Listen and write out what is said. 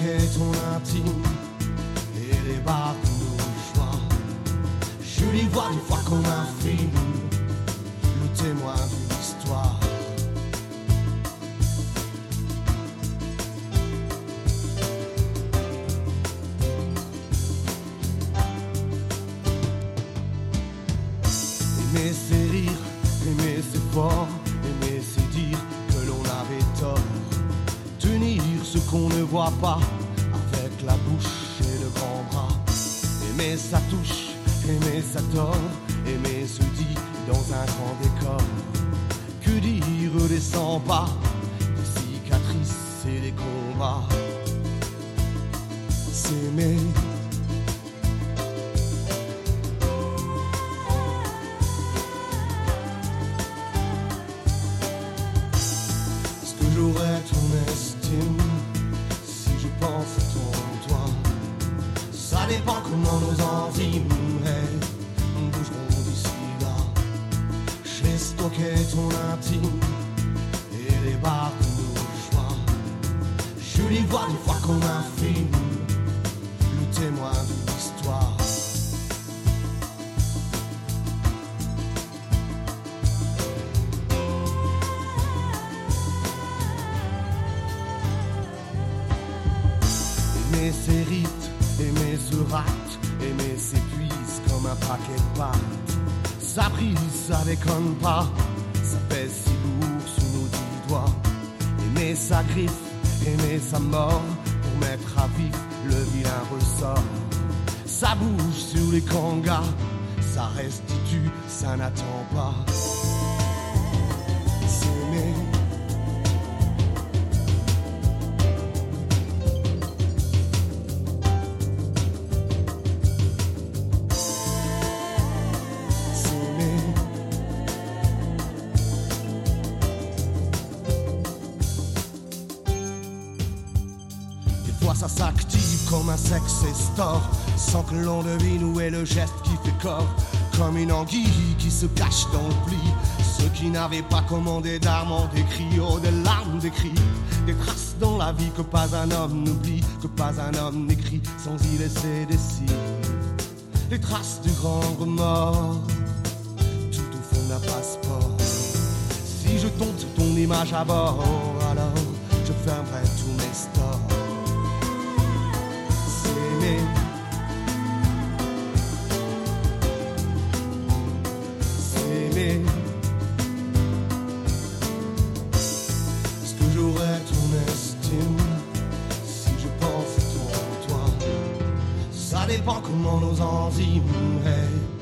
bloquait ton intime et les barres de. Je l'y vois des fois qu'on un film, le témoin d'une histoire. Aimer c'est rire, aimer c'est fort, aimer c'est dire que l'on avait tort. Tenir ce qu'on ne voit pas la bouche et le grand bras. Aimer ça touche, aimer ça tord, aimer se dit dans un grand décor. Que dire des 100 pas, des cicatrices et des combats? S'aimer. Est-ce que j'aurais ton estime Ça dépend comment nos envies hey, bougeront d'ici là. J'ai stocké ton intime et les barres de nos choix. Je les vois des fois comme un film, le témoin d'une histoire. Aimer s'hérite, se rate, aimer s'épuise comme un paquet de pâtes. Ça brise, ça déconne pas, ça pèse si lourd sous nos dix doigts. Aimer sa griffe, aimer sa mort, pour mettre à vif le vilain ressort. Ça bouge sur les kangas, ça restitue, ça n'attend pas. Ça s'active comme un sexe store Sans que l'on devine où est le geste qui fait corps. Comme une anguille qui se cache dans le pli. Ceux qui n'avaient pas commandé d'armes ont des cris Oh des larmes, des cris Des traces dans la vie que pas un homme n'oublie Que pas un homme n'écrit sans y laisser des signes. Les traces du grand remords. Tout au fond d'un passeport. Si je tombe sur ton image à bord, dépend comment nos enzymes hey.